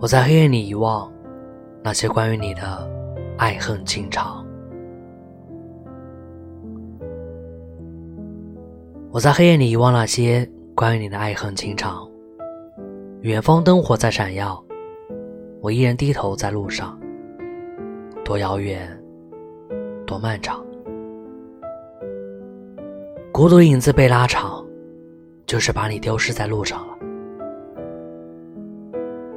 我在黑夜里遗忘那些关于你的爱恨情长。我在黑夜里遗忘那些关于你的爱恨情长。远方灯火在闪耀，我依然低头在路上。多遥远，多漫长。孤独影子被拉长，就是把你丢失在路上了。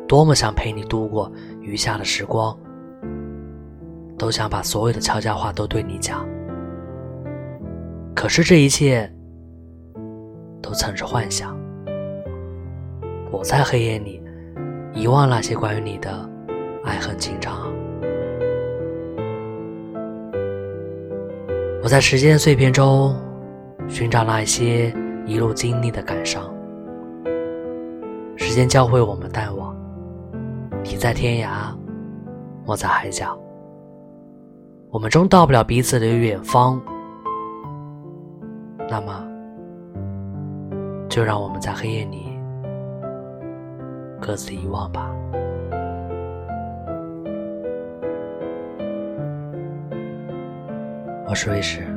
多么想陪你度过余下的时光，都想把所有的悄悄话都对你讲。可是这一切，都曾是幻想。我在黑夜里遗忘那些关于你的爱恨情长。我在时间碎片中寻找那些一路经历的感伤。时间教会我们淡忘。你在天涯，我在海角，我们终到不了彼此的远方。那么，就让我们在黑夜里各自遗忘吧。我是卫士。